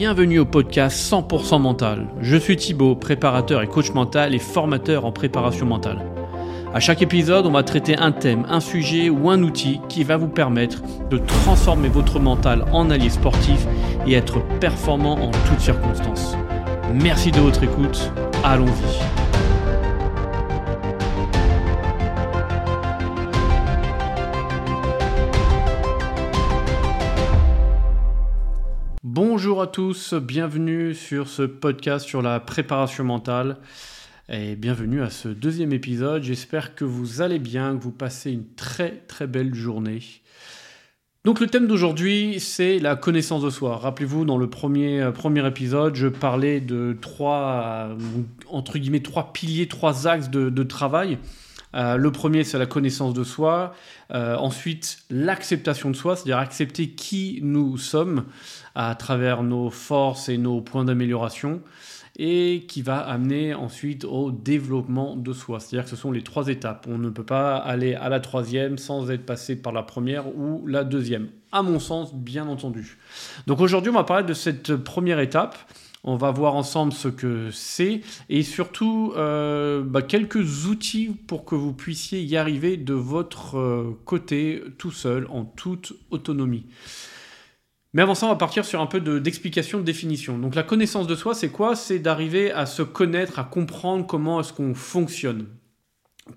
Bienvenue au podcast 100% mental. Je suis Thibaut, préparateur et coach mental et formateur en préparation mentale. À chaque épisode, on va traiter un thème, un sujet ou un outil qui va vous permettre de transformer votre mental en allié sportif et être performant en toutes circonstances. Merci de votre écoute. Allons-y. Bonjour à tous, bienvenue sur ce podcast sur la préparation mentale et bienvenue à ce deuxième épisode. J'espère que vous allez bien, que vous passez une très très belle journée. Donc le thème d'aujourd'hui, c'est la connaissance de soi. Rappelez-vous, dans le premier, euh, premier épisode, je parlais de trois, euh, entre guillemets, trois piliers, trois axes de, travail. Euh, le premier, c'est la connaissance de soi. ensuite, l'acceptation de soi, c'est-à-dire accepter qui nous sommes à travers nos forces et nos points d'amélioration et qui va amener ensuite au développement de soi. C'est-à-dire que ce sont les trois étapes. On ne peut pas aller à la troisième sans être passé par la première ou la deuxième. À mon sens, bien entendu. Donc aujourd'hui, on va parler de cette première étape. On va voir ensemble ce que c'est et surtout euh, bah, quelques outils pour que vous puissiez y arriver de votre euh, côté tout seul, en toute autonomie. Mais avant ça, on va partir sur un peu d'explication, de, définition. Donc la connaissance de soi, c'est quoi? C'est d'arriver à se connaître, à comprendre comment est-ce qu'on fonctionne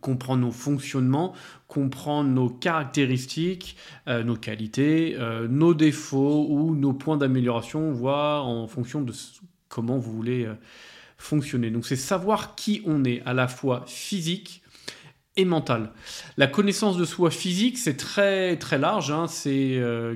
comprendre nos fonctionnements, comprendre nos caractéristiques, euh, nos qualités, nos défauts ou nos points d'amélioration, voire en fonction de comment vous voulez euh, fonctionner. Donc c'est savoir qui on est, à la fois physique, et mental. La connaissance de soi physique, c'est très très large. Hein. Euh,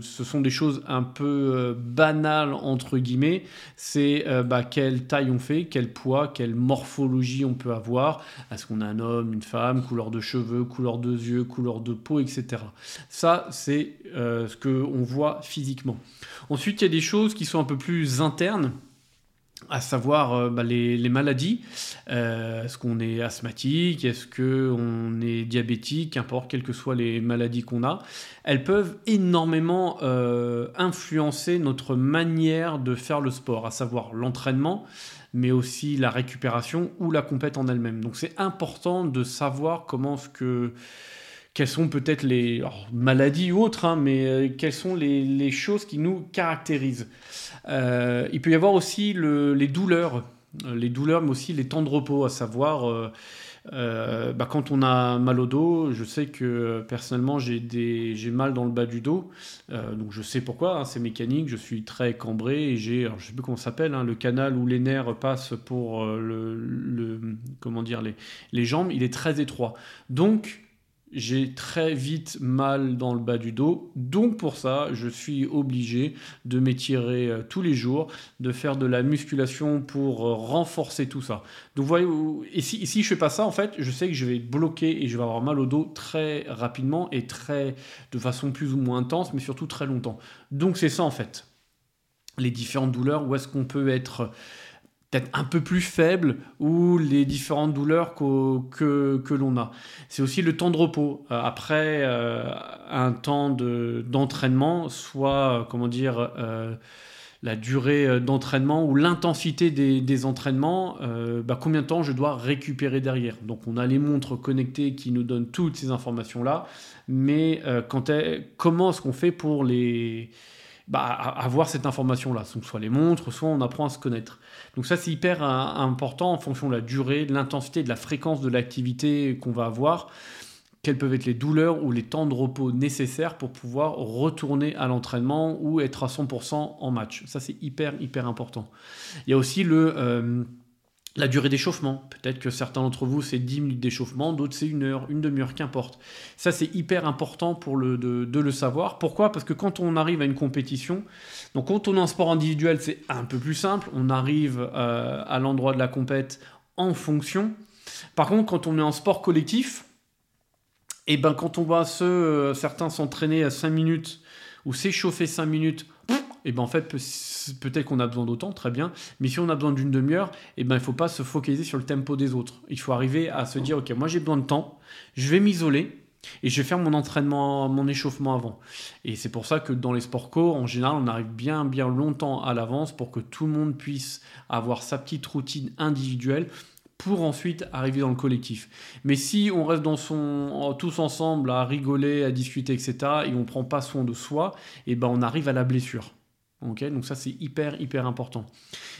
ce sont des choses un peu euh, banales entre guillemets. C'est bah, quelle taille on fait, quel poids, quelle morphologie on peut avoir. Est-ce qu'on a un homme, une femme, couleur de cheveux, couleur de yeux, couleur de peau, etc. Ça, c'est ce que on voit physiquement. Ensuite, il y a des choses qui sont un peu plus internes à savoir euh, bah, les, maladies. Euh, est-ce qu'on est asthmatique? Est-ce qu'on est diabétique? Qu'importe, quelles que soient les maladies qu'on a, elles peuvent énormément euh, influencer notre manière de faire le sport, à savoir l'entraînement, mais aussi la récupération ou la compète en elle-même. Donc c'est important de savoir comment ce que quelles sont peut-être les maladies ou autres, hein, mais euh, quelles sont les, choses qui nous caractérisent. Euh, il peut y avoir aussi les douleurs, euh, les douleurs, mais aussi les temps de repos, à savoir bah, quand on a mal au dos. Je sais que personnellement j'ai mal dans le bas du dos, donc je sais pourquoi. Hein, c'est mécanique. Je suis très cambré et j'ai, je sais plus comment ça s'appelle, hein, le canal où les nerfs passent pour le, comment dire les, les jambes. Il est très étroit, donc j'ai très vite mal dans le bas du dos. Donc pour ça, je suis obligé de m'étirer euh, tous les jours, de faire de la musculation pour euh, renforcer tout ça. Donc vous voyez, et si, si je fais pas ça, en fait, je sais que je vais bloquer et je vais avoir mal au dos très rapidement et très de façon plus ou moins intense, mais surtout très longtemps. Donc c'est ça en fait. Les différentes douleurs, où est-ce qu'on peut être peut-être un peu plus faible ou les différentes douleurs que, que, l'on a. C'est aussi le temps de repos. Euh, après euh, un temps d'entraînement, soit, euh, comment dire, la durée d'entraînement ou l'intensité des, entraînements, bah, combien de temps je dois récupérer derrière. Donc on a les montres connectées qui nous donnent toutes ces informations-là, mais quand comment est-ce qu'on fait pour les bah, avoir cette information-là. soit les montres, soit on apprend à se connaître. Donc ça, c'est hyper euh, important en fonction de la durée, de l'intensité, de la fréquence de l'activité qu'on va avoir. Quelles peuvent être les douleurs ou les temps de repos nécessaires pour pouvoir retourner à l'entraînement ou être à 100% en match. Ça, c'est hyper, hyper important. Il y a aussi le... Euh, la durée d'échauffement, peut-être que certains d'entre vous c'est 10 minutes d'échauffement, d'autres c'est une heure, une demi-heure, qu'importe. Ça c'est hyper important pour le, de, le savoir. Pourquoi? Parce que quand on arrive à une compétition, donc quand on est en sport individuel c'est un peu plus simple, on arrive euh, à l'endroit de la compète en fonction. Par contre quand on est en sport collectif, et eh ben quand on voit ceux, euh, certains s'entraîner à 5 minutes ou s'échauffer 5 minutes et ben en fait peut-être qu'on a besoin d'autant, très bien, mais si on a besoin d'une demi-heure, et ben il faut pas se focaliser sur le tempo des autres. Il faut arriver à se dire ok, moi j'ai besoin de temps, je vais m'isoler, Et je vais faire mon entraînement, mon échauffement avant. Et c'est pour ça que dans les sports co, en général, on arrive bien, bien longtemps à l'avance pour que tout le monde puisse avoir sa petite routine individuelle pour ensuite arriver dans le collectif. Mais si on reste dans son, tous ensemble à rigoler, à discuter, etc., et on ne prend pas soin de soi, et eh ben on arrive à la blessure. Donc ça, c'est hyper, hyper important.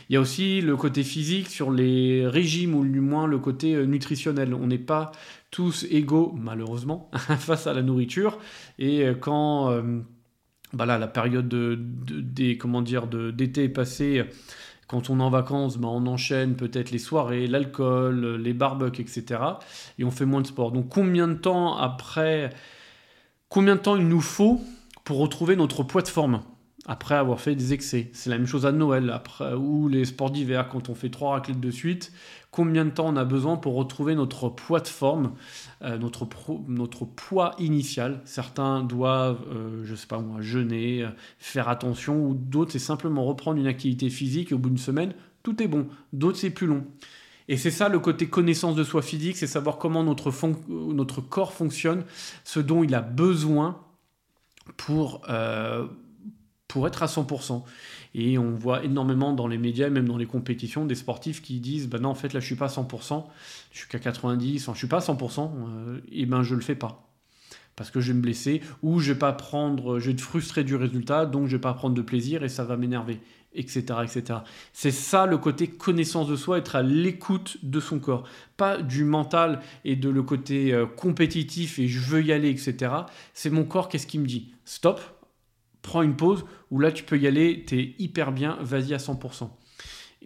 Il y a aussi le côté physique sur les régimes, ou du moins le côté euh, nutritionnel. On n'est pas tous égaux, malheureusement, face à la nourriture. Et euh, quand euh, bah la période de, des, d'été est passée, quand on est en vacances, bah, on enchaîne peut-être les soirées, l'alcool, les barbecues, etc. Et on fait moins de sport. Donc combien de temps après, combien de temps il nous faut pour retrouver notre poids de forme? Après avoir fait des excès. C'est la même chose à Noël, après, ou les sports d'hiver, quand on fait trois raclettes de suite. Combien de temps on a besoin pour retrouver notre poids de forme, euh, notre, notre poids initial? Certains doivent, euh, je sais pas moi, jeûner, euh, faire attention, ou d'autres, c'est simplement reprendre une activité physique et au bout d'une semaine, tout est bon. D'autres, c'est plus long. Et c'est ça le côté connaissance de soi physique, c'est savoir comment notre, notre corps fonctionne, ce dont il a besoin pour pour être à 100%. Et on voit énormément dans les médias, même dans les compétitions, des sportifs qui disent bah non, en fait, là, je suis pas à 100%, je suis qu'à 90, enfin, je suis pas à 100%, euh, et ben, je le fais pas. Parce que je vais me blesser, ou je vais pas prendre, je vais être frustré du résultat, donc je vais pas prendre de plaisir et ça va m'énerver, etc., etc. C'est ça le côté connaissance de soi, être à l'écoute de son corps. Pas du mental et de le côté euh, compétitif et je veux y aller, etc. C'est mon corps, qu'est-ce qu'il me dit? Stop, prends une pause où là tu peux y aller, tu es hyper bien, vas-y à 100%.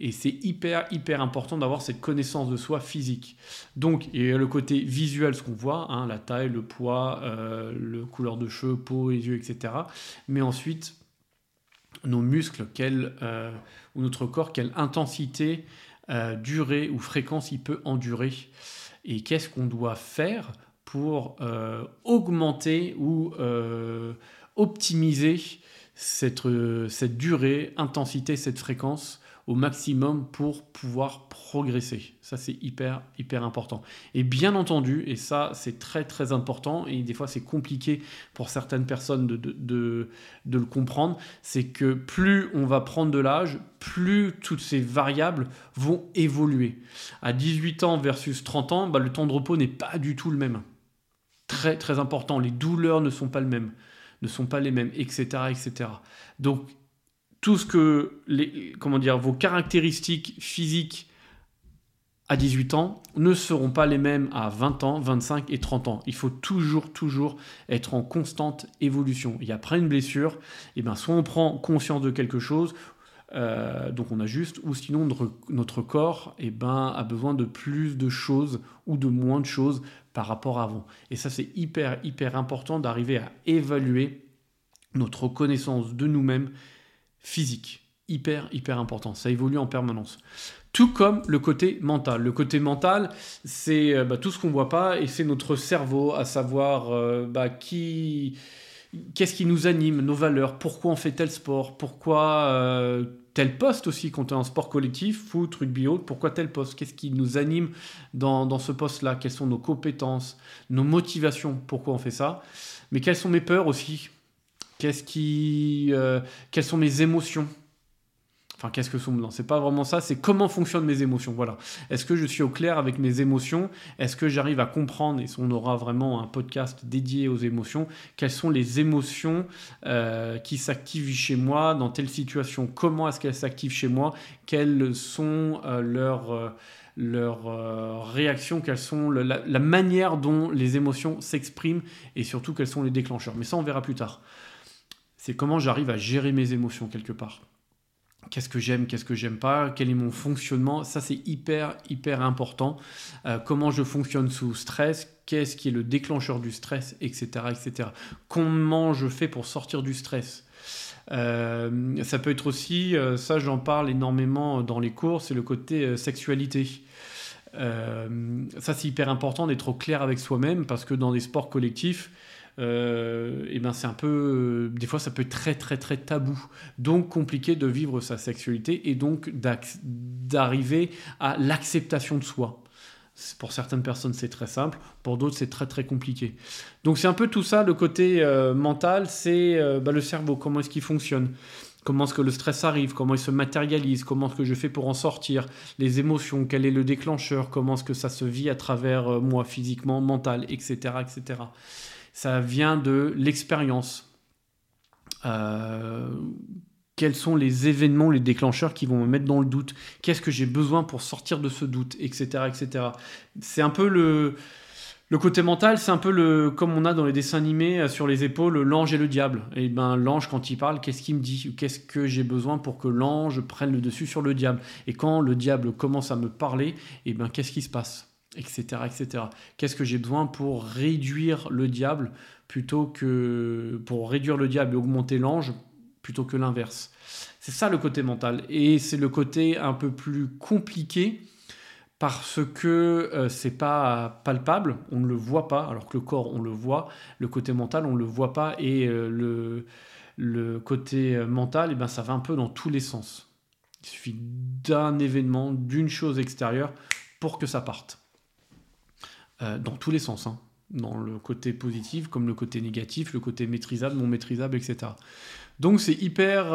Et c'est hyper, hyper important d'avoir cette connaissance de soi physique. Donc, il y a le côté visuel, ce qu'on voit, hein, la taille, le poids, euh, le couleur de cheveux, peau, les yeux, etc. Mais ensuite, nos muscles, euh, ou notre corps, quelle intensité, euh, durée ou fréquence il peut endurer. Et qu'est-ce qu'on doit faire pour augmenter ou optimiser cette, euh, cette durée, intensité, cette fréquence au maximum pour pouvoir progresser. Ça, c'est hyper, hyper important. Et bien entendu, et ça, c'est très, très important, et des fois, c'est compliqué pour certaines personnes de, de, de, le comprendre, c'est que plus on va prendre de l'âge, plus toutes ces variables vont évoluer. À 18 ans versus 30 ans, bah, le temps de repos n'est pas du tout le même. Très, très important. Les douleurs ne sont pas le même ne sont pas les mêmes, etc., etc. Donc, tout ce que, les, comment dire, vos caractéristiques physiques à 18 ans ne seront pas les mêmes à 20 ans, 25 et 30 ans. Il faut toujours, toujours être en constante évolution. Et après une blessure, eh ben, soit on prend conscience de quelque chose, euh, donc on ajuste, ou sinon notre, corps eh ben, a besoin de plus de choses ou de moins de choses par rapport à avant. Et ça c'est hyper, hyper important d'arriver à évaluer notre connaissance de nous-mêmes physique. Hyper, hyper important. Ça évolue en permanence. Tout comme le côté mental. Le côté mental, c'est euh, bah, tout ce qu'on ne voit pas et c'est notre cerveau, à savoir euh, bah, qui qu'est-ce qui nous anime, nos valeurs, pourquoi on fait tel sport, pourquoi euh, tel poste aussi quand on est en sport collectif, foot, rugby, autre, pourquoi tel poste, qu'est-ce qui nous anime dans, ce poste-là, quelles sont nos compétences, nos motivations, pourquoi on fait ça, mais quelles sont mes peurs aussi, qui, euh, quelles sont mes émotions, Enfin, qu'est-ce que sont Non, c'est pas vraiment ça. C'est comment fonctionnent mes émotions. Voilà. Est-ce que je suis au clair avec mes émotions? Est-ce que j'arrive à comprendre Et on aura vraiment un podcast dédié aux émotions. Quelles sont les émotions euh, qui s'activent chez moi dans telle situation? Comment est-ce qu'elles s'activent chez moi? Quelles sont euh, leurs euh, leurs réactions, quelles sont la, la, manière dont les émotions s'expriment? Et surtout quels sont les déclencheurs? Mais ça, on verra plus tard. C'est comment j'arrive à gérer mes émotions quelque part qu'est-ce que j'aime, qu'est-ce que j'aime pas, quel est mon fonctionnement, ça c'est hyper hyper important. Euh, comment je fonctionne sous stress, qu'est-ce qui est le déclencheur du stress, etc., etc. Comment je fais pour sortir du stress. Euh, ça peut être aussi, euh, ça j'en parle énormément dans les cours, c'est le côté sexualité. ça c'est hyper important d'être au clair avec soi-même parce que dans des sports collectifs, euh, et ben c'est un peu, des fois ça peut être très très très tabou, donc compliqué de vivre sa sexualité et donc d'arriver à l'acceptation de soi. Pour certaines personnes, c'est très simple. Pour d'autres, c'est très très compliqué. Donc c'est un peu tout ça, le côté euh, mental, c'est euh, bah, le cerveau, comment est-ce qu'il fonctionne? Comment est-ce que le stress arrive? Comment il se matérialise? Comment est-ce que je fais pour en sortir? Les émotions, quel est le déclencheur? Comment est-ce que ça se vit à travers euh, moi, physiquement, mental, etc., etc. Ça vient de l'expérience. quels sont les événements, les déclencheurs qui vont me mettre dans le doute? Qu'est-ce que j'ai besoin pour sortir de ce doute, etc., etc. C'est un peu le le côté mental, c'est un peu le comme on a dans les dessins animés euh, sur les épaules l'ange et le diable. Et ben l'ange quand il parle, qu'est-ce qu'il me dit? Qu'est-ce que j'ai besoin pour que l'ange prenne le dessus sur le diable? Et quand le diable commence à me parler, et ben qu'est-ce qui se passe? Etc etc. Qu'est-ce que j'ai besoin pour réduire le diable plutôt que pour réduire le diable et augmenter l'ange plutôt que l'inverse? C'est ça le côté mental et c'est le côté un peu plus compliqué parce que euh, c'est pas palpable, on ne le voit pas, alors que le corps on le voit, le côté mental on le voit pas, et euh, le, côté mental, et eh ben, ça va un peu dans tous les sens. Il suffit d'un événement, d'une chose extérieure pour que ça parte. Euh, dans tous les sens, hein. dans le côté positif comme le côté négatif, le côté maîtrisable, non maîtrisable, etc. Donc c'est hyper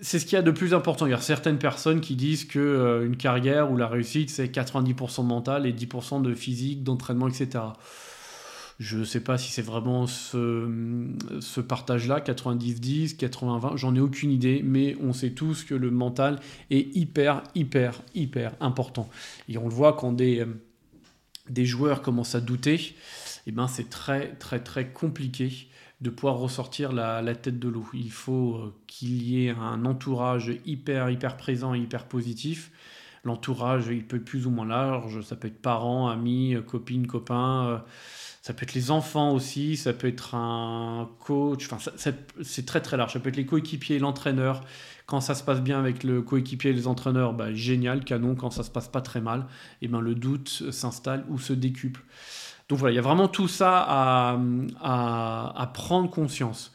c'est ce qu'il y a de plus important. Il y a certaines personnes qui disent que euh, une carrière ou la réussite, c'est 90% mental et 10% de physique, d'entraînement, etc. Je ne sais pas si c'est vraiment ce, partage-là, 90-10, 80-20, j'en ai aucune idée, mais on sait tous que le mental est hyper, hyper, hyper important. Et on le voit quand des, euh, des joueurs commencent à douter, eh ben c'est très, très, très compliqué de pouvoir ressortir la, tête de l'eau. Il faut euh, qu'il y ait un entourage hyper, hyper présent et hyper positif. L'entourage, il peut être plus ou moins large, ça peut être parents, amis, euh, copines, copains, euh, ça peut être les enfants aussi, ça peut être un coach, enfin, c'est très très large. Ça peut être les coéquipiers, l'entraîneur. Quand ça se passe bien avec le coéquipier et les entraîneurs, bah, génial, canon. Quand ça se passe pas très mal, et eh ben, le doute s'installe ou se décuple. Donc voilà, il y a vraiment tout ça à, prendre conscience.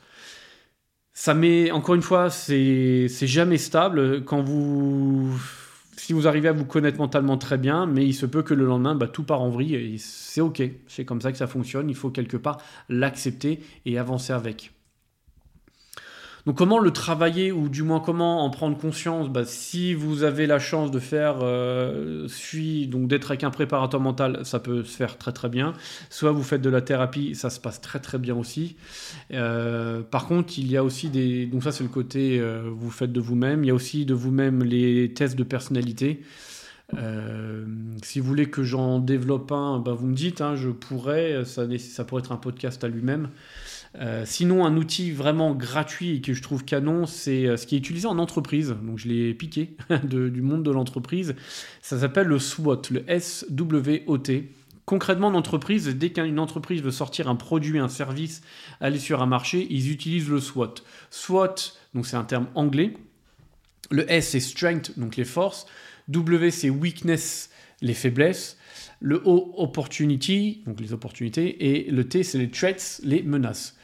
Ça met, encore une fois, c'est jamais stable. Quand vous, si vous arrivez à vous connaître mentalement très bien, mais il se peut que le lendemain, bah, tout part en vrille et c'est ok. C'est comme ça que ça fonctionne. Il faut quelque part l'accepter et avancer avec. Donc comment le travailler ou du moins comment en prendre conscience? Bah, Si vous avez la chance de faire euh, donc d'être avec un préparateur mental, ça peut se faire très très bien. Soit vous faites de la thérapie, ça se passe très très bien aussi. Euh, par contre, il y a aussi des donc ça c'est le côté euh, vous faites de vous-même. Il y a aussi de vous-même les tests de personnalité. si vous voulez que j'en développe un, bah, vous me dites, hein, je pourrais, ça, ça pourrait être un podcast à lui-même. Euh, sinon, un outil vraiment gratuit et que je trouve canon, c'est euh, ce qui est utilisé en entreprise. Donc, je l'ai piqué du monde de l'entreprise. Ça s'appelle le SWOT, le S-W-O-T. Concrètement, en entreprise, dès qu'une entreprise veut sortir un produit, un service, aller sur un marché, ils utilisent le SWOT. SWOT, donc c'est un terme anglais. Le S, c'est strength, donc les forces. W, c'est weakness, les faiblesses. Le O, opportunity, donc les opportunités. Et le T, c'est les threats, les menaces.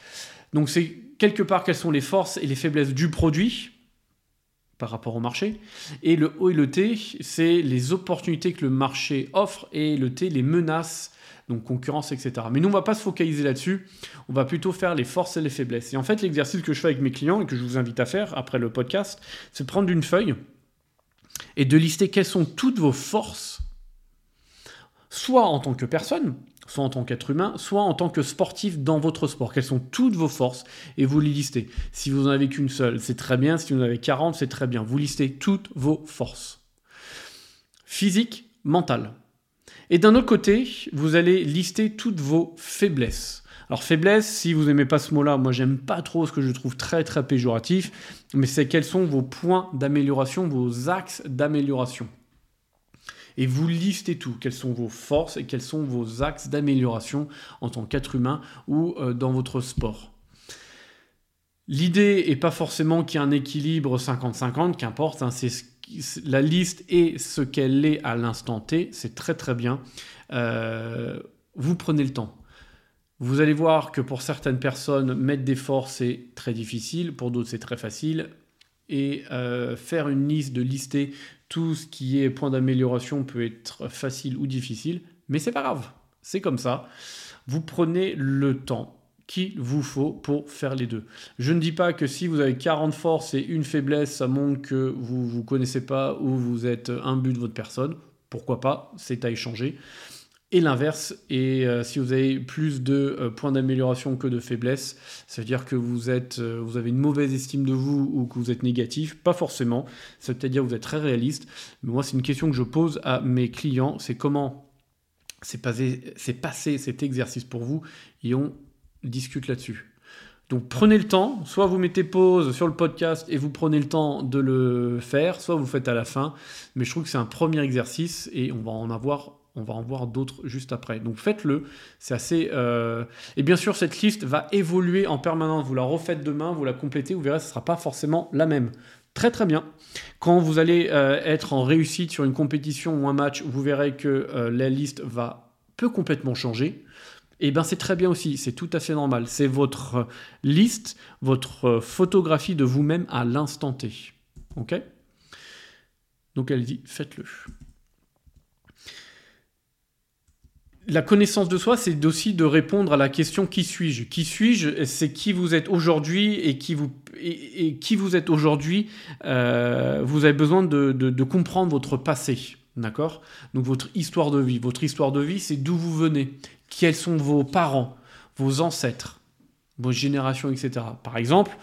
Donc c'est quelque part quelles sont les forces et les faiblesses du produit par rapport au marché. Et le O et le T, c'est les opportunités que le marché offre et le T, les menaces, donc concurrence, etc. Mais nous, on va pas se focaliser là-dessus. On va plutôt faire les forces et les faiblesses. Et en fait, l'exercice que je fais avec mes clients et que je vous invite à faire après le podcast, c'est de prendre une feuille et de lister quelles sont toutes vos forces soit en tant que personne, soit en tant qu'être humain, soit en tant que sportif dans votre sport. Quelles sont toutes vos forces et vous les listez. Si vous n'en avez qu'une seule, c'est très bien. Si vous en avez 40, c'est très bien. Vous listez toutes vos forces. Physique, mental. Et d'un autre côté, vous allez lister toutes vos faiblesses. Alors faiblesse, si vous n'aimez pas ce mot-là, moi j'aime pas trop ce que je trouve très très péjoratif, mais c'est quels sont vos points d'amélioration, vos axes d'amélioration et vous listez tout. Quelles sont vos forces et quels sont vos axes d'amélioration en tant qu'être humain ou euh, dans votre sport. L'idée n'est pas forcément qu'il y ait un équilibre 50-50, qu'importe, hein, c'est la liste est ce qu'elle est à l'instant T, c'est très très bien. Euh, vous prenez le temps. Vous allez voir que pour certaines personnes, mettre des forces, c'est très difficile, pour d'autres, c'est très facile. Et faire une liste, de lister tout ce qui est point d'amélioration peut être facile ou difficile, mais c'est pas grave, c'est comme ça. Vous prenez le temps qu'il vous faut pour faire les deux. Je ne dis pas que si vous avez 40 forces et une faiblesse, ça montre que vous ne vous connaissez pas ou vous êtes un but de votre personne. Pourquoi pas, c'est à échanger. Et l'inverse, et euh, si vous avez plus de euh, points d'amélioration que de faiblesse, ça veut dire que vous, êtes, euh, vous avez une mauvaise estime de vous ou que vous êtes négatif, pas forcément, ça veut dire que vous êtes très réaliste, mais moi c'est une question que je pose à mes clients, c'est comment c'est passé, passé cet exercice pour vous, et on discute là-dessus. Donc prenez le temps, soit vous mettez pause sur le podcast et vous prenez le temps de le faire, soit vous le faites à la fin, mais je trouve que c'est un premier exercice et on va en avoir on va en voir d'autres juste après. Donc faites-le, c'est assez... Euh, et bien sûr, cette liste va évoluer en permanence. Vous la refaites demain, vous la complétez, vous verrez, ce ne sera pas forcément la même. Très très bien. Quand vous allez euh, être en réussite sur une compétition ou un match, vous verrez que euh, la liste va peut complètement changer. Et eh bien c'est très bien aussi, c'est tout à fait normal. C'est votre liste, votre photographie de vous-même à l'instant T. Ok? Donc elle dit, faites-le la connaissance de soi, c'est aussi de répondre à la question qui suis-je? Qui suis-je? C'est qui vous êtes aujourd'hui et qui vous êtes aujourd'hui? Euh, vous avez besoin de, comprendre votre passé, d'accord? Donc votre histoire de vie. Votre histoire de vie, c'est d'où vous venez, quels sont vos parents, vos ancêtres, vos générations, etc. Par exemple,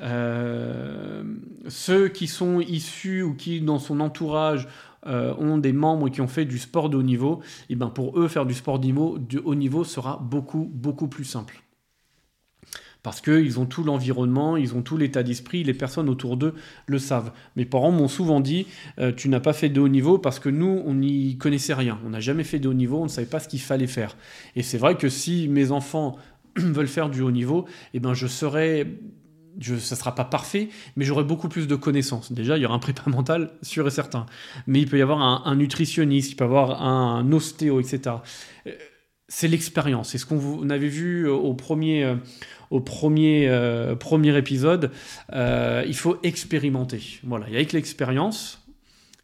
euh, ceux qui sont issus ou qui dans son entourage euh, ont des membres qui ont fait du sport de haut niveau, et ben pour eux, faire du sport de haut niveau sera beaucoup, beaucoup plus simple. Parce qu'ils ont tout l'environnement, ils ont tout l'état d'esprit, les personnes autour d'eux le savent. Mes parents m'ont souvent dit euh, Tu n'as pas fait de haut niveau parce que nous, on n'y connaissait rien. On n'a jamais fait de haut niveau, on ne savait pas ce qu'il fallait faire. Et c'est vrai que si mes enfants veulent faire du haut niveau, eh ben je serais je, ça sera pas parfait, mais j'aurai beaucoup plus de connaissances. Déjà, il y aura un prépa mental, sûr et certain. Mais il peut y avoir un, nutritionniste, il peut y avoir un, ostéo, etc. Euh, c'est l'expérience. C'est ce qu'on avait vu au premier, euh, au premier, euh, premier épisode. il faut expérimenter. Voilà. Et avec l'expérience,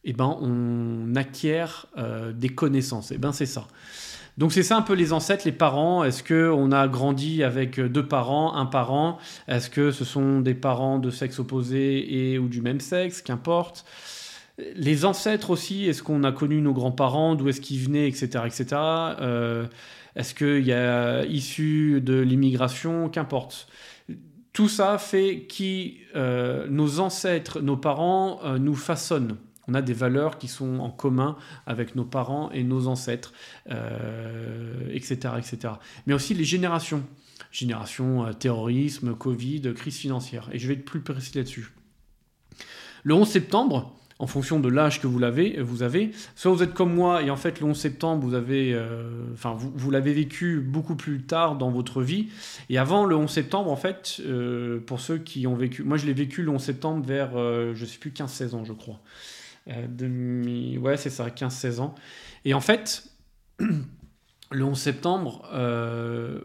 eh ben, on acquiert des connaissances. Eh ben, c'est ça. Donc c'est ça un peu les ancêtres, les parents. Est-ce qu'on a grandi avec deux parents, un parent? Est-ce que ce sont des parents de sexe opposé et ou du même sexe? Qu'importe. Les ancêtres aussi, est-ce qu'on a connu nos grands-parents, d'où est-ce qu'ils venaient, etc. etc. Euh, est-ce qu'il y a issu de l'immigration? Qu'importe. Tout ça fait que euh, nos ancêtres, nos parents euh, nous façonnent. On a des valeurs qui sont en commun avec nos parents et nos ancêtres, etc., euh, etc. Mais aussi les générations. Génération euh, terrorisme, Covid, crise financière. Et je vais être plus précis là-dessus. Le 11 septembre, en fonction de l'âge que vous l'avez, vous avez, soit vous êtes comme moi et en fait le 11 septembre vous avez, euh, enfin vous, l'avez vécu beaucoup plus tard dans votre vie et avant le 11 septembre en fait, pour ceux qui ont vécu, moi je l'ai vécu le 11 septembre vers, je sais plus 15-16 ans je crois. Euh. Ouais, c'est ça, 15-16 ans. Et en fait, le 11 septembre, euh,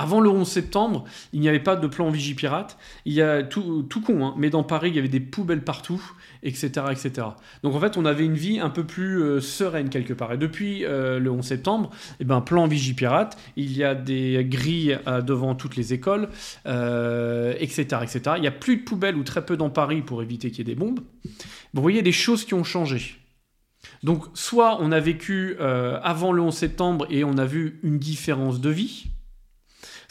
avant le 11 septembre, il n'y avait pas de plan Vigipirate. Il y a tout, con, hein, mais dans Paris, il y avait des poubelles partout, etc., etc. Donc en fait, on avait une vie un peu plus euh, sereine quelque part. Et depuis le 11 septembre, eh ben, plan Vigipirate, il y a des grilles devant toutes les écoles, etc., etc. Il n'y a plus de poubelles ou très peu dans Paris pour éviter qu'il y ait des bombes. Vous voyez des choses qui ont changé. Donc, soit on a vécu euh, avant le 11 septembre et on a vu une différence de vie,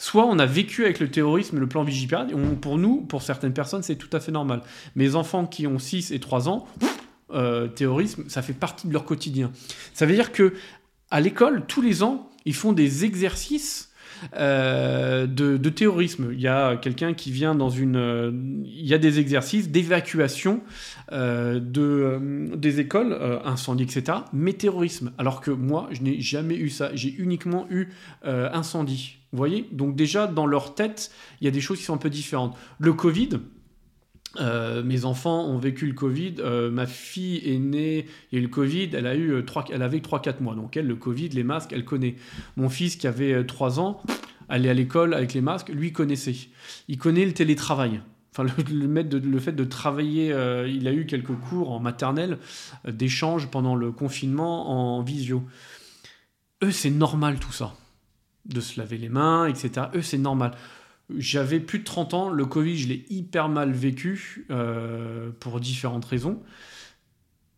soit on a vécu avec le terrorisme et le plan Vigipirate. pour nous, pour certaines personnes, c'est tout à fait normal. Mes enfants qui ont 6 et 3 ans, euh, terrorisme, ça fait partie de leur quotidien. Ça veut dire que à l'école, tous les ans, ils font des exercices euh, de, terrorisme. Il y a quelqu'un qui vient dans une... Euh, il y a des exercices d'évacuation euh, de, des écoles, incendie, etc. Mais terrorisme. Alors que moi, je n'ai jamais eu ça. J'ai uniquement eu incendie. Vous voyez? Donc déjà, dans leur tête, il y a des choses qui sont un peu différentes. Le Covid, euh, mes enfants ont vécu le Covid. Euh, ma fille est née, il y a eu le Covid, elle, a eu 3, euh, elle avait 3-4 mois. Donc elle, le Covid, les masques, elle connaît. Mon fils qui avait 3 ans, allait à l'école avec les masques, lui connaissait. Il connaît le télétravail. Enfin, le, le fait de travailler, il a eu quelques cours en maternelle d'échange pendant le confinement en visio. Eux, c'est normal tout ça. De se laver les mains, etc. Eux, c'est normal. J'avais plus de 30 ans, le Covid, je l'ai hyper mal vécu pour différentes raisons.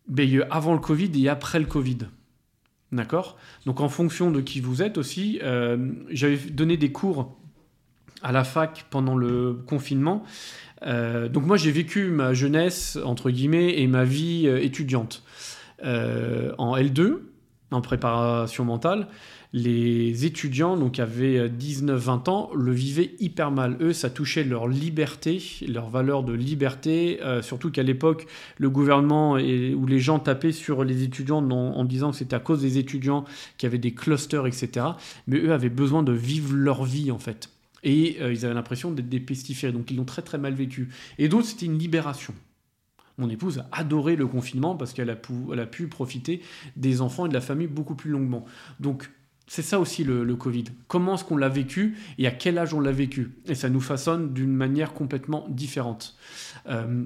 Mais avant le Covid et après le Covid. D'accord? Donc en fonction de qui vous êtes aussi, euh, j'avais donné des cours à la fac pendant le confinement. Euh, donc moi j'ai vécu ma jeunesse, entre guillemets, et ma vie euh, étudiante en L2, en préparation mentale les étudiants, donc avaient 19-20 ans, le vivaient hyper mal. Eux, ça touchait leur liberté, leur valeur de liberté, euh, surtout qu'à l'époque, le gouvernement et, où les gens tapaient sur les étudiants en, disant que c'était à cause des étudiants qui avaient des clusters, etc. Mais eux avaient besoin de vivre leur vie, en fait. Et euh, ils avaient l'impression d'être des pestiférés, donc ils l'ont très très mal vécu. Et d'autres, c'était une libération. Mon épouse a adoré le confinement parce qu'elle a, a, pu profiter des enfants et de la famille beaucoup plus longuement. Donc c'est ça aussi le, Covid. Comment est-ce qu'on l'a vécu et à quel âge on l'a vécu? Et ça nous façonne d'une manière complètement différente. Euh,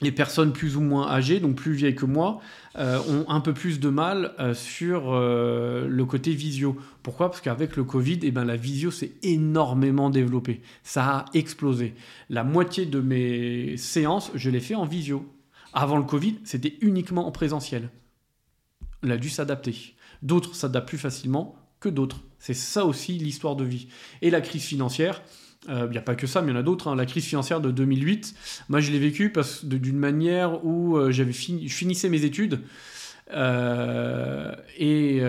les personnes plus ou moins âgées, donc plus vieilles que moi, euh, ont un peu plus de mal euh, sur le côté visio. Pourquoi? Parce qu'avec le Covid, eh ben, la visio s'est énormément développée. Ça a explosé. La moitié de mes séances, je les fais en visio. Avant le Covid, c'était uniquement en présentiel. On a dû s'adapter. D'autres s'adaptent plus facilement, que d'autres. C'est ça aussi l'histoire de vie. Et la crise financière, il euh, n'y a pas que ça, mais il y en a d'autres. Hein. La crise financière de 2008, moi je l'ai vécue d'une manière où euh, j'avais fini, je finissais mes études euh, et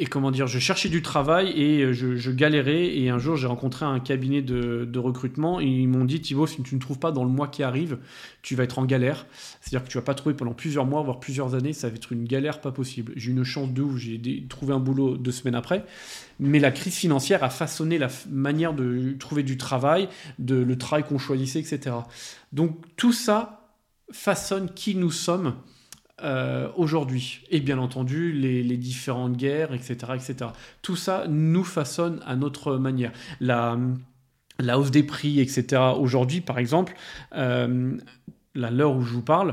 et comment dire, je cherchais du travail et euh, je, galérais. Et un jour, j'ai rencontré un cabinet de, recrutement et ils m'ont dit Thibaut, si tu ne trouves pas dans le mois qui arrive, tu vas être en galère. C'est-à-dire que tu vas pas trouver pendant plusieurs mois, voire plusieurs années. Ça va être une galère pas possible. J'ai eu une chance de où j'ai trouvé un boulot deux semaines après. Mais la crise financière a façonné la manière de trouver du travail, le travail qu'on choisissait, etc. Donc tout ça façonne qui nous sommes euh, aujourd'hui. Et bien entendu, les, différentes guerres, etc., etc. Tout ça nous façonne à notre manière. La, hausse des prix, etc. Aujourd'hui, par exemple, euh, l'heure où je vous parle,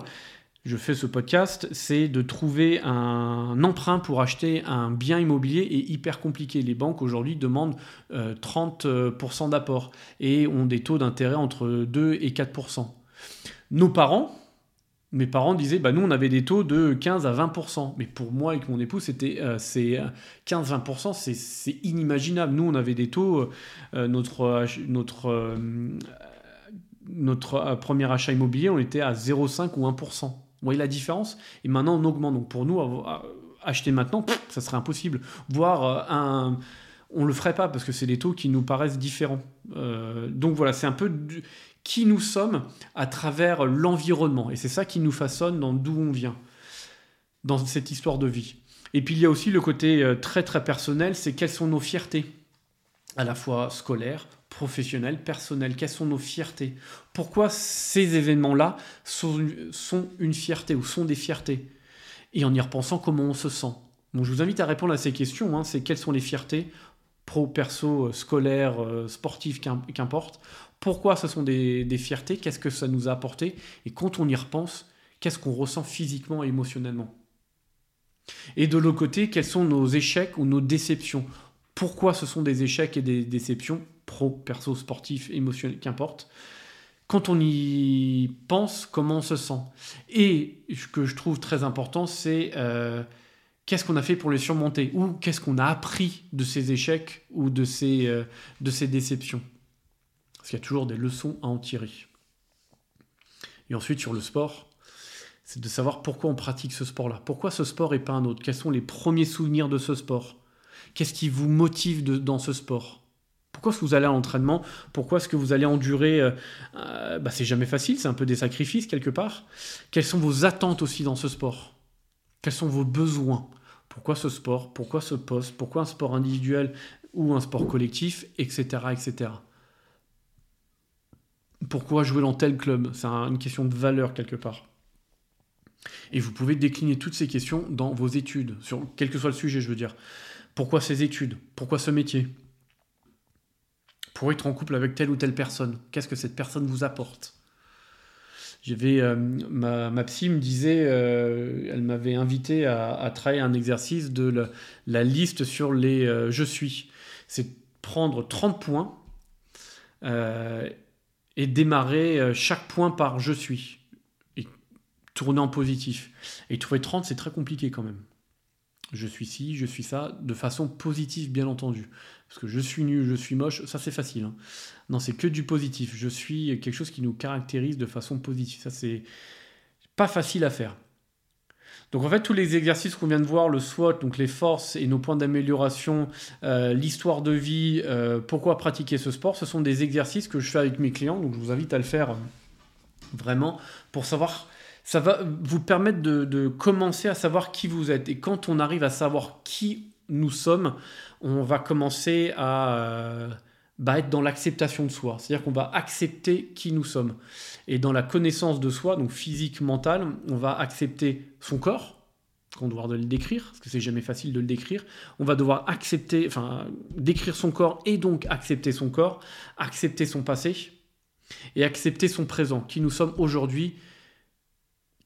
je fais ce podcast, c'est de trouver un emprunt pour acheter un bien immobilier est hyper compliqué. Les banques aujourd'hui demandent 30% euh, d'apport et ont des taux d'intérêt entre 2 et 4%. Nos parents, mes parents disaient, bah, nous, on avait des taux de 15 à 20%. Mais pour moi et mon époux, c'était euh, 15-20%, c'est inimaginable. Nous, on avait des taux, euh, notre, notre, euh, notre euh, premier achat immobilier, on était à 0,5 ou 1%. Vous voyez la différence? Et maintenant, on augmente. Donc pour nous, acheter maintenant, ça serait impossible. Voire un on le ferait pas parce que c'est des taux qui nous paraissent différents. donc voilà, c'est un peu qui nous sommes à travers l'environnement. Et c'est ça qui nous façonne dans d'où on vient, dans cette histoire de vie. Et puis il y a aussi le côté euh, très très personnel, c'est quelles sont nos fiertés, à la fois scolaires, professionnelles, personnelles, quelles sont nos fiertés? Pourquoi ces événements-là sont, une fierté ou sont des fiertés? Et en y repensant, comment on se sent? Je vous invite à répondre à ces questions, hein. c'est quelles sont les fiertés pro, perso, scolaire, euh, sportif, qu'importe pourquoi ce sont des, fiertés, qu'est-ce que ça nous a apporté, et quand on y repense, qu'est-ce qu'on ressent physiquement et émotionnellement. Et de l'autre côté, quels sont nos échecs ou nos déceptions? Pourquoi ce sont des échecs et des déceptions, pro, perso, sportif, émotionnel, qu'importe? Quand on y pense, comment on se sent? Et ce que je trouve très important, c'est euh, qu'est-ce qu'on a fait pour les surmonter? Ou qu'est-ce qu'on a appris de ces échecs ou de ces, euh, de ces déceptions? Parce qu'il y a toujours des leçons à en tirer. Et ensuite, sur le sport, c'est de savoir pourquoi on pratique ce sport-là. Pourquoi ce sport et pas un autre? Quels sont les premiers souvenirs de ce sport? Qu'est-ce qui vous motive dans ce sport? Pourquoi est-ce que vous allez à l'entraînement? Pourquoi est-ce que vous allez endurer euh, euh, bah, C'est jamais facile, c'est un peu des sacrifices quelque part. Quelles sont vos attentes aussi dans ce sport? Quels sont vos besoins? Pourquoi ce sport? Pourquoi ce poste? Pourquoi un sport individuel ou un sport collectif? Etc. etc. Pourquoi jouer dans tel club C'est une question de valeur quelque part. Et vous pouvez décliner toutes ces questions dans vos études, sur quel que soit le sujet, je veux dire. Pourquoi ces études? Pourquoi ce métier? Pour être en couple avec telle ou telle personne. Qu'est-ce que cette personne vous apporte? J'avais euh, ma, psy me disait, euh, elle m'avait invité à, à, travailler un exercice de la, liste sur les euh, je suis. C'est prendre 30 points et démarrer chaque point par je suis et tourner en positif. Et trouver 30, c'est très compliqué quand même. Je suis ci, je suis ça, de façon positive bien entendu. Parce que je suis nul, je suis moche, ça c'est facile. Hein. Non, c'est que du positif. Je suis quelque chose qui nous caractérise de façon positive. Ça c'est pas facile à faire. Donc en fait, tous les exercices qu'on vient de voir, le SWOT, donc les forces et nos points d'amélioration, euh, l'histoire de vie, euh, pourquoi pratiquer ce sport, ce sont des exercices que je fais avec mes clients. Donc je vous invite à le faire euh, vraiment pour savoir ça va vous permettre de, commencer à savoir qui vous êtes. Et quand on arrive à savoir qui nous sommes, on va commencer à bah, être dans l'acceptation de soi. C'est-à-dire qu'on va accepter qui nous sommes. Et dans la connaissance de soi, donc physique, mentale, on va accepter son corps, qu'on doit le décrire, parce que c'est jamais facile de le décrire. On va devoir accepter, enfin, décrire son corps et donc accepter son corps, accepter son passé et accepter son présent, qui nous sommes aujourd'hui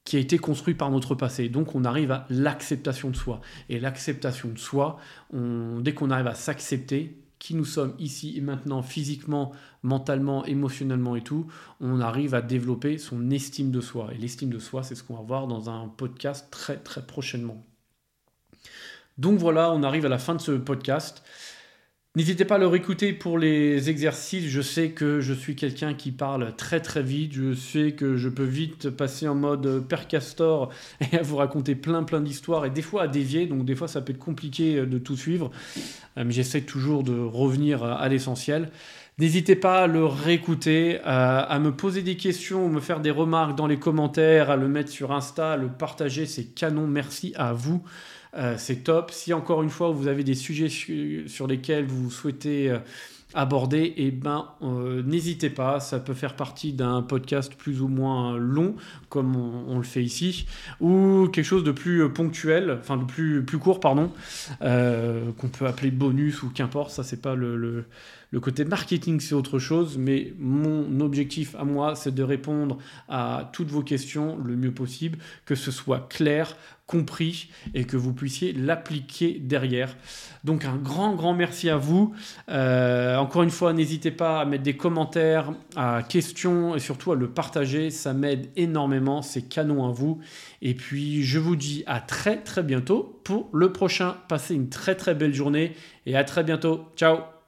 qui a été construit par notre passé. Donc on arrive à l'acceptation de soi. Et l'acceptation de soi, dès qu'on arrive à s'accepter, qui nous sommes ici et maintenant, physiquement, mentalement, émotionnellement et tout, on arrive à développer son estime de soi. Et l'estime de soi, c'est ce qu'on va voir dans un podcast très très prochainement. Donc voilà, on arrive à la fin de ce podcast. N'hésitez pas à le réécouter pour les exercices. Je sais que je suis quelqu'un qui parle très très vite. Je sais que je peux vite passer en mode père castor et à vous raconter plein plein d'histoires et des fois à dévier. Donc des fois ça peut être compliqué de tout suivre. Euh, mais j'essaie toujours de revenir à l'essentiel. N'hésitez pas à le réécouter, à, me poser des questions, me faire des remarques dans les commentaires, à le mettre sur Insta, à le partager. C'est canon. Merci à vous. Euh, c'est top. Si encore une fois vous avez des sujets sur lesquels vous souhaitez euh, aborder, eh ben, euh, n'hésitez pas, ça peut faire partie d'un podcast plus ou moins long, comme on, le fait ici, ou quelque chose de plus ponctuel, enfin de plus, plus court, pardon, qu'on peut appeler bonus ou qu'importe, ça c'est pas le le côté marketing, c'est autre chose, mais mon objectif à moi, c'est de répondre à toutes vos questions le mieux possible, que ce soit clair, compris et que vous puissiez l'appliquer derrière. Donc un grand, grand merci à vous. Euh, encore une fois, n'hésitez pas à mettre des commentaires, à questions et surtout à le partager. Ça m'aide énormément. C'est canon à vous. Et puis, je vous dis à très, très bientôt pour le prochain. Passez une très, très belle journée et à très bientôt. Ciao